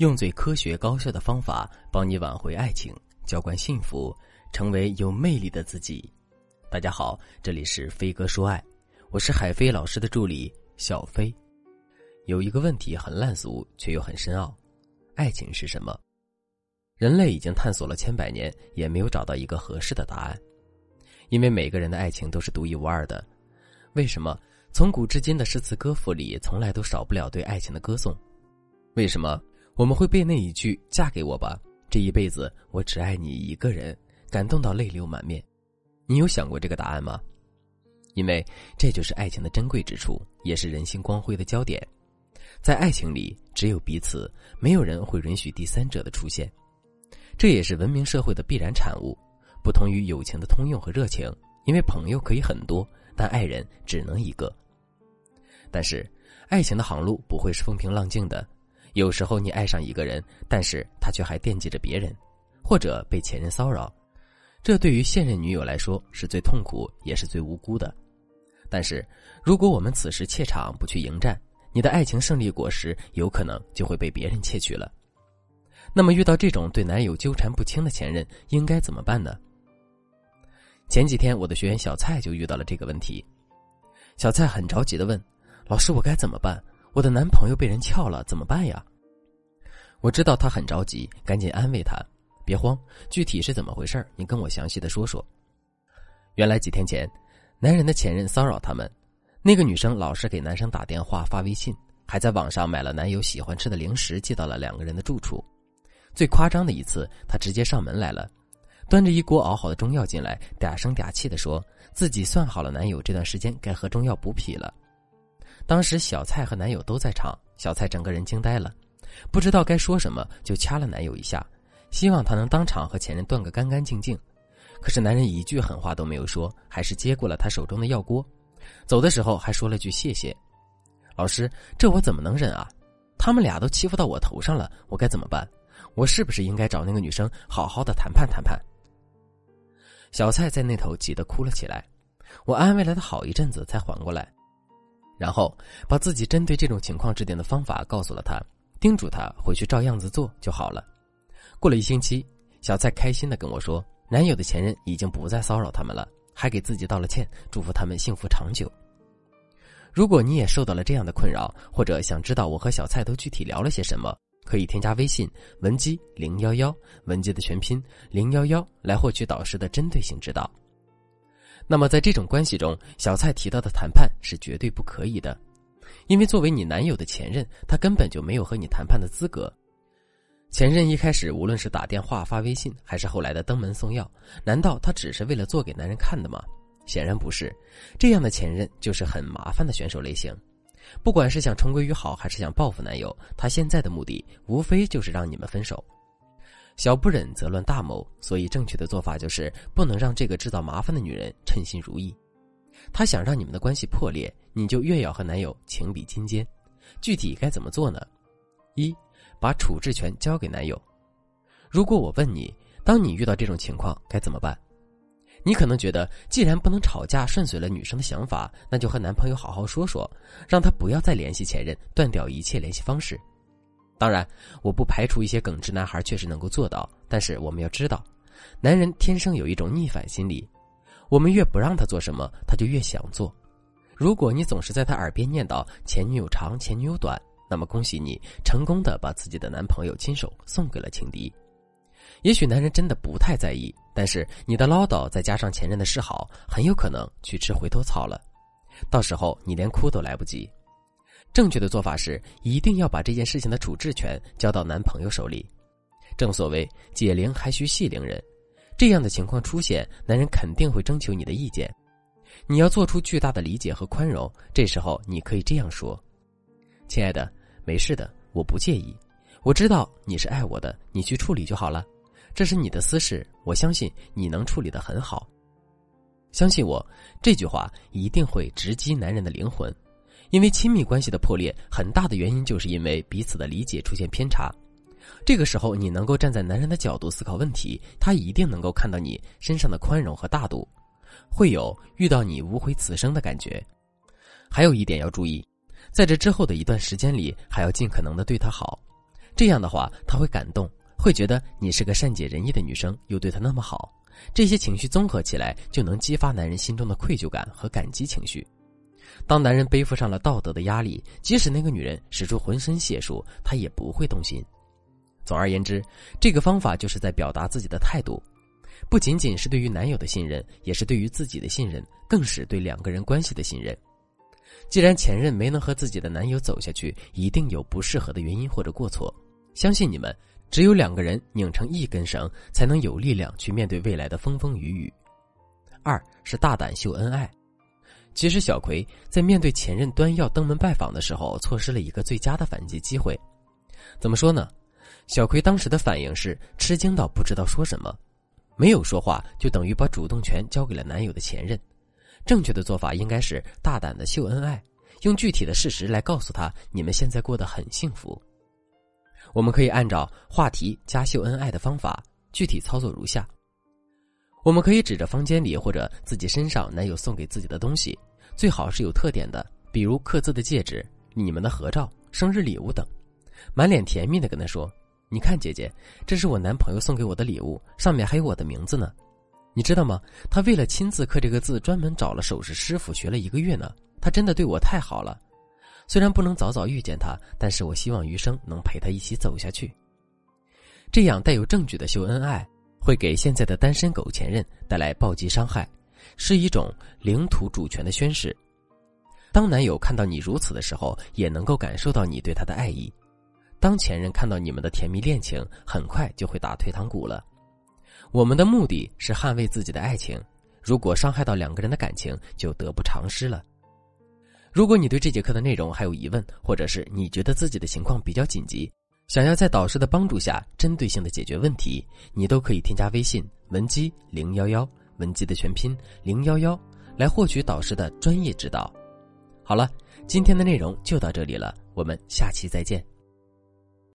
用最科学高效的方法帮你挽回爱情，浇灌幸福，成为有魅力的自己。大家好，这里是飞哥说爱，我是海飞老师的助理小飞。有一个问题很烂俗，却又很深奥：爱情是什么？人类已经探索了千百年，也没有找到一个合适的答案。因为每个人的爱情都是独一无二的。为什么从古至今的诗词歌赋里，从来都少不了对爱情的歌颂？为什么？我们会被那一句“嫁给我吧，这一辈子我只爱你一个人”感动到泪流满面。你有想过这个答案吗？因为这就是爱情的珍贵之处，也是人性光辉的焦点。在爱情里，只有彼此，没有人会允许第三者的出现。这也是文明社会的必然产物。不同于友情的通用和热情，因为朋友可以很多，但爱人只能一个。但是，爱情的航路不会是风平浪静的。有时候你爱上一个人，但是他却还惦记着别人，或者被前任骚扰，这对于现任女友来说是最痛苦也是最无辜的。但是，如果我们此时怯场不去迎战，你的爱情胜利果实有可能就会被别人窃取了。那么，遇到这种对男友纠缠不清的前任，应该怎么办呢？前几天，我的学员小蔡就遇到了这个问题。小蔡很着急的问：“老师，我该怎么办？”我的男朋友被人撬了，怎么办呀？我知道他很着急，赶紧安慰他：“别慌，具体是怎么回事你跟我详细的说说。”原来几天前，男人的前任骚扰他们，那个女生老是给男生打电话、发微信，还在网上买了男友喜欢吃的零食寄到了两个人的住处。最夸张的一次，她直接上门来了，端着一锅熬好的中药进来，嗲声嗲气的说自己算好了男友这段时间该喝中药补脾了。当时小蔡和男友都在场，小蔡整个人惊呆了，不知道该说什么，就掐了男友一下，希望他能当场和前任断个干干净净。可是男人一句狠话都没有说，还是接过了他手中的药锅，走的时候还说了句谢谢。老师，这我怎么能忍啊？他们俩都欺负到我头上了，我该怎么办？我是不是应该找那个女生好好的谈判谈判？小蔡在那头急得哭了起来，我安慰了他好一阵子，才缓过来。然后把自己针对这种情况制定的方法告诉了他，叮嘱他回去照样子做就好了。过了一星期，小蔡开心的跟我说，男友的前任已经不再骚扰他们了，还给自己道了歉，祝福他们幸福长久。如果你也受到了这样的困扰，或者想知道我和小蔡都具体聊了些什么，可以添加微信文姬零幺幺，文姬的全拼零幺幺，来获取导师的针对性指导。那么，在这种关系中，小蔡提到的谈判是绝对不可以的，因为作为你男友的前任，他根本就没有和你谈判的资格。前任一开始无论是打电话、发微信，还是后来的登门送药，难道他只是为了做给男人看的吗？显然不是，这样的前任就是很麻烦的选手类型。不管是想重归于好，还是想报复男友，他现在的目的无非就是让你们分手。小不忍则乱大谋，所以正确的做法就是不能让这个制造麻烦的女人称心如意。她想让你们的关系破裂，你就越要和男友情比金坚。具体该怎么做呢？一，把处置权交给男友。如果我问你，当你遇到这种情况该怎么办？你可能觉得，既然不能吵架，顺遂了女生的想法，那就和男朋友好好说说，让他不要再联系前任，断掉一切联系方式。当然，我不排除一些耿直男孩确实能够做到，但是我们要知道，男人天生有一种逆反心理，我们越不让他做什么，他就越想做。如果你总是在他耳边念叨前女友长，前女友短，那么恭喜你，成功的把自己的男朋友亲手送给了情敌。也许男人真的不太在意，但是你的唠叨再加上前任的示好，很有可能去吃回头草了，到时候你连哭都来不及。正确的做法是，一定要把这件事情的处置权交到男朋友手里。正所谓“解铃还需系铃人”，这样的情况出现，男人肯定会征求你的意见。你要做出巨大的理解和宽容。这时候，你可以这样说：“亲爱的，没事的，我不介意。我知道你是爱我的，你去处理就好了。这是你的私事，我相信你能处理的很好。相信我，这句话一定会直击男人的灵魂。”因为亲密关系的破裂，很大的原因就是因为彼此的理解出现偏差。这个时候，你能够站在男人的角度思考问题，他一定能够看到你身上的宽容和大度，会有遇到你无悔此生的感觉。还有一点要注意，在这之后的一段时间里，还要尽可能的对他好。这样的话他会感动，会觉得你是个善解人意的女生，又对他那么好。这些情绪综合起来，就能激发男人心中的愧疚感和感激情绪。当男人背负上了道德的压力，即使那个女人使出浑身解数，他也不会动心。总而言之，这个方法就是在表达自己的态度，不仅仅是对于男友的信任，也是对于自己的信任，更是对两个人关系的信任。既然前任没能和自己的男友走下去，一定有不适合的原因或者过错。相信你们，只有两个人拧成一根绳，才能有力量去面对未来的风风雨雨。二是大胆秀恩爱。其实小葵在面对前任端要登门拜访的时候，错失了一个最佳的反击机会。怎么说呢？小葵当时的反应是吃惊到不知道说什么，没有说话就等于把主动权交给了男友的前任。正确的做法应该是大胆的秀恩爱，用具体的事实来告诉他你们现在过得很幸福。我们可以按照话题加秀恩爱的方法，具体操作如下。我们可以指着房间里或者自己身上男友送给自己的东西，最好是有特点的，比如刻字的戒指、你们的合照、生日礼物等，满脸甜蜜的跟他说：“你看，姐姐，这是我男朋友送给我的礼物，上面还有我的名字呢。你知道吗？他为了亲自刻这个字，专门找了首饰师傅学了一个月呢。他真的对我太好了，虽然不能早早遇见他，但是我希望余生能陪他一起走下去。这样带有证据的秀恩爱。”会给现在的单身狗前任带来暴击伤害，是一种领土主权的宣誓。当男友看到你如此的时候，也能够感受到你对他的爱意。当前任看到你们的甜蜜恋情，很快就会打退堂鼓了。我们的目的是捍卫自己的爱情，如果伤害到两个人的感情，就得不偿失了。如果你对这节课的内容还有疑问，或者是你觉得自己的情况比较紧急。想要在导师的帮助下针对性的解决问题，你都可以添加微信文姬零幺幺，文姬的全拼零幺幺，来获取导师的专业指导。好了，今天的内容就到这里了，我们下期再见。